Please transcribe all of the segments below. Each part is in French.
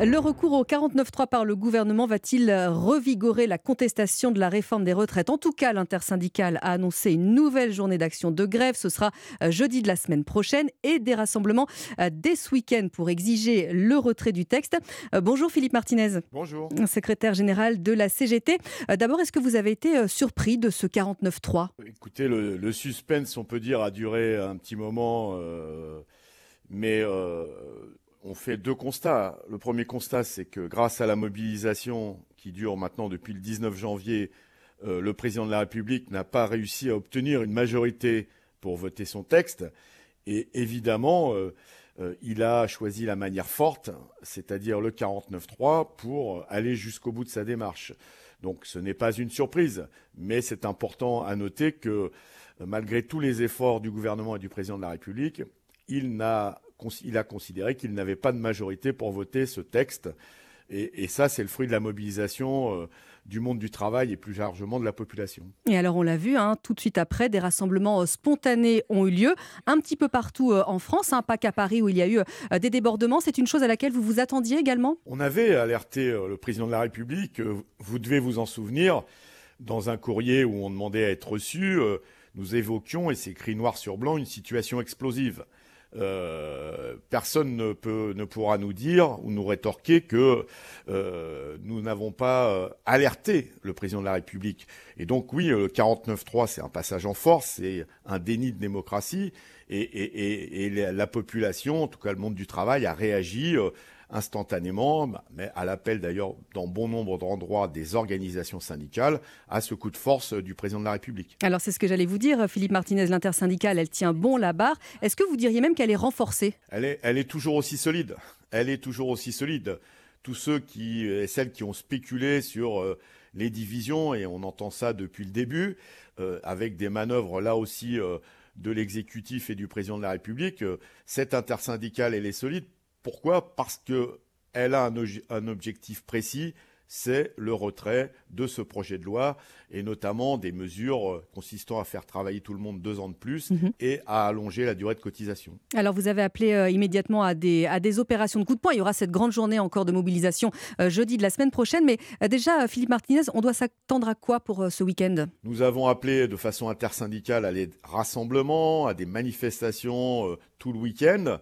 Le recours au 49.3 par le gouvernement va-t-il revigorer la contestation de la réforme des retraites? En tout cas, l'intersyndicale a annoncé une nouvelle journée d'action de grève. Ce sera euh, jeudi de la semaine prochaine et des rassemblements euh, dès ce week-end pour exiger le retrait du texte. Euh, bonjour Philippe Martinez. Bonjour. Secrétaire général de la CGT. D'abord, est-ce que vous avez été surpris de ce 49.3 Écoutez, le, suspense, on peut dire, a duré un petit moment. mais on fait deux constats. Le premier constat, c'est que grâce à la mobilisation qui dure maintenant depuis le 19 janvier, euh, le président de la République n'a pas réussi à obtenir une majorité pour voter son texte. Et évidemment, euh, euh, il a choisi la manière forte, c'est-à-dire le 49-3, pour aller jusqu'au bout de sa démarche. Donc ce n'est pas une surprise, mais c'est important à noter que malgré tous les efforts du gouvernement et du président de la République, il n'a il a considéré qu'il n'avait pas de majorité pour voter ce texte. Et, ça, c'est le fruit de la mobilisation euh, du monde du travail et plus largement de la population. Et alors, on l'a vu, hein, tout de suite après, des rassemblements euh, spontanés ont eu lieu, un petit peu partout euh, en France, hein, pas qu'à Paris où il y a eu des débordements. C'est une chose à laquelle vous vous attendiez également? On avait alerté le président de la République, vous devez vous en souvenir, dans un courrier où on demandait à être reçu, nous évoquions, et c'est écrit noir sur blanc, une situation explosive. Euh, personne ne, peut, ne pourra nous dire ou nous rétorquer que euh, nous n'avons pas euh, alerté le président de la République. Et donc oui, le 49-3, c'est un passage en force, c'est un déni de démocratie, et, et, et, la population, en tout cas le monde du travail, a réagi instantanément, bah, mais à l'appel d'ailleurs dans bon nombre d'endroits des organisations syndicales, à ce coup de force du président de la République. Alors c'est ce que j'allais vous dire, Philippe Martinez, l'intersyndicale, elle tient bon la barre. Est-ce que vous diriez même qu'elle est renforcée? Elle est, elle est toujours aussi solide. Elle est toujours aussi solide. Tous ceux qui, et celles qui ont spéculé sur euh, les divisions, et on entend ça depuis le début, euh, avec des manœuvres là aussi euh, de l'exécutif et du président de la République, cette intersyndicale, elle est solide. Pourquoi? Parce qu'elle a un, objectif précis, c'est le retrait de ce projet de loi et notamment des mesures euh, consistant à faire travailler tout le monde deux ans de plus mhm. et à allonger la durée de cotisation. Alors vous avez appelé euh, immédiatement à des, à des opérations de coup de poing. Il y aura cette grande journée encore de mobilisation euh, jeudi de la semaine prochaine. Mais déjà, Philippe Martinez, on doit s'attendre à quoi pour ce week-end? Nous avons appelé de façon intersyndicale à des rassemblements, à des manifestations tout le week-end.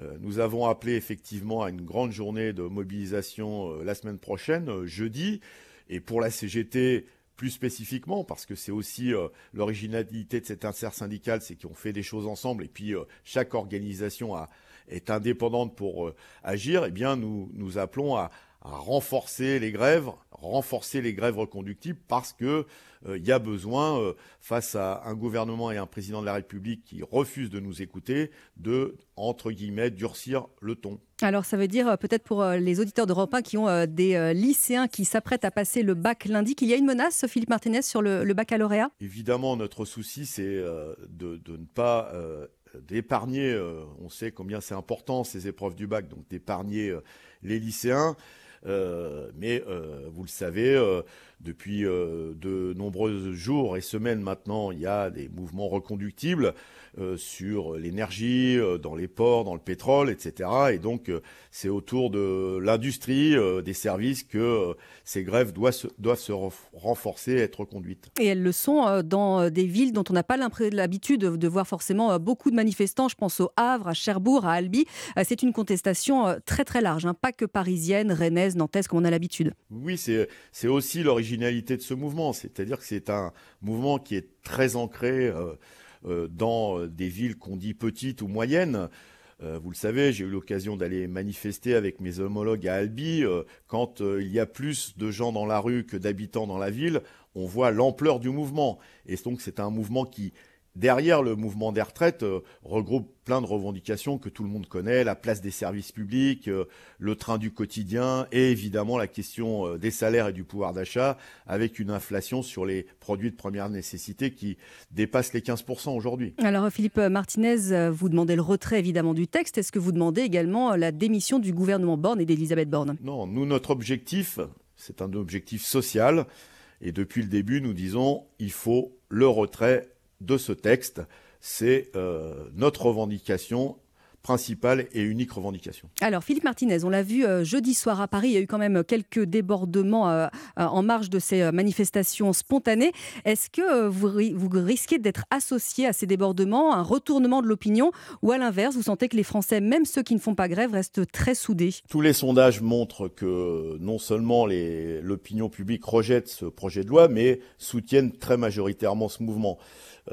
Euh, nous avons appelé effectivement à une grande journée de mobilisation euh, la semaine prochaine, euh, jeudi. Et pour la CGT, plus spécifiquement, parce que c'est aussi l'originalité de cette intersyndicale, c'est qu'on fait des choses ensemble et puis chaque organisation est indépendante pour agir, eh bien nous, nous appelons à, à renforcer les grèves, renforcer les grèves reconductibles parce que il euh, y a besoin, euh, face à un gouvernement et un président de la République qui refusent de nous écouter, de entre guillemets durcir le ton. Alors ça veut dire euh, peut-être pour les auditeurs d'Europe 1 qui ont des lycéens qui s'apprêtent à passer le bac lundi qu'il y a une menace, Philippe Martinez, sur le, baccalauréat? Évidemment, notre souci c'est de, de, ne pas d'épargner, on sait combien c'est important ces épreuves du bac, donc d'épargner les lycéens. Euh, mais euh, vous le savez, euh, depuis de nombreux jours et semaines maintenant, il y a des mouvements reconductibles sur l'énergie, dans les ports, dans le pétrole, etc. Et donc, c'est autour de l'industrie, des services que ces grèves doivent se, doivent se renforcer, être conduites. Et elles le sont dans des villes dont on n'a pas l'habitude de voir forcément beaucoup de manifestants. Je pense au Havre, à Cherbourg, à Albi. C'est une contestation très très large, hein. pas que parisienne, rennaise nantaise, comme on a l'habitude. Oui, c'est aussi de ce mouvement, c'est-à-dire que c'est un mouvement qui est très ancré euh, euh, dans des villes qu'on dit petites ou moyennes. Euh, vous le savez, j'ai eu l'occasion d'aller manifester avec mes homologues à Albi. quand il y a plus de gens dans la rue que d'habitants dans la ville, on voit l'ampleur du mouvement. Et donc c'est un mouvement qui derrière le mouvement des retraites euh, regroupe plein de revendications que tout le monde connaît, la place des services publics, euh, le train du quotidien et évidemment la question euh, des salaires et du pouvoir d'achat avec une inflation sur les produits de première nécessité qui dépasse les 15% aujourd'hui. Alors Philippe Martinez, vous demandez le retrait évidemment du texte. Est-ce que vous demandez également la démission du gouvernement Borne et d'Elisabeth Borne? Non, nous, notre objectif, c'est un objectif social. Et depuis le début, nous disons il faut le retrait de ce texte. C'est euh, notre revendication principale et unique revendication. Alors Philippe Martinez, on l'a vu euh, jeudi soir à Paris, il y a eu quand même quelques débordements euh, euh, en marge de ces manifestations spontanées. Est-ce que vous, vous risquez d'être associé à ces débordements, un retournement de l'opinion, ou à l'inverse, vous sentez que les Français, même ceux qui ne font pas grève, restent très soudés? Tous les sondages montrent que non seulement l'opinion publique rejette ce projet de loi, mais soutiennent très majoritairement ce mouvement.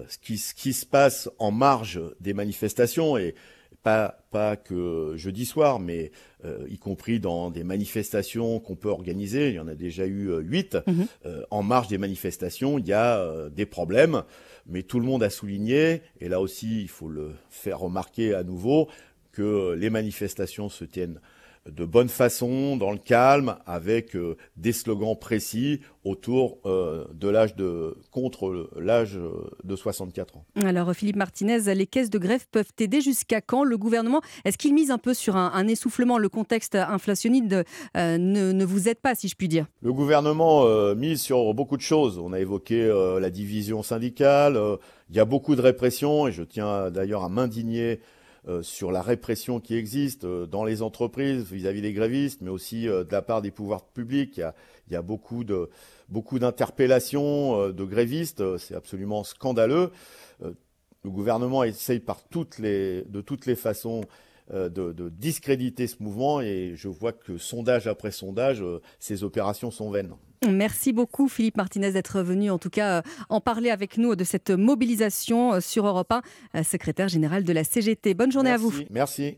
Ce qui, ce qui se passe en marge des manifestations et pas, pas que jeudi soir, mais euh, y compris dans des manifestations qu'on peut organiser. Il y en a déjà eu euh, huit. Mhm. Euh, en marge des manifestations, il y a des problèmes, mais tout le monde a souligné, et là aussi, il faut le faire remarquer à nouveau, que les manifestations se tiennent de bonne façon, dans le calme, avec euh, des slogans précis autour euh, de l'âge de contre l'âge de 64 ans. Alors Philippe Martinez, les caisses de grève peuvent aider jusqu'à quand? Le gouvernement, est-ce qu'il mise un peu sur un, essoufflement? Le contexte inflationniste euh, ne, ne, vous aide pas, si je puis dire? Le gouvernement mise sur beaucoup de choses. On a évoqué la division syndicale. il y a beaucoup de répression et je tiens d'ailleurs à m'indigner euh, sur la répression qui existe euh, dans les entreprises vis-à-vis des grévistes, mais aussi euh, de la part des pouvoirs publics. Il y a, beaucoup de beaucoup d'interpellations de grévistes. C'est absolument scandaleux. le gouvernement essaye par de toutes les façons de, de, discréditer ce mouvement et je vois que sondage après sondage, ces opérations sont vaines. Merci beaucoup Philippe Martinez d'être venu en tout cas euh, en parler avec nous de cette mobilisation euh, sur Europe 1, euh, secrétaire général de la CGT. Bonne journée à vous. Merci.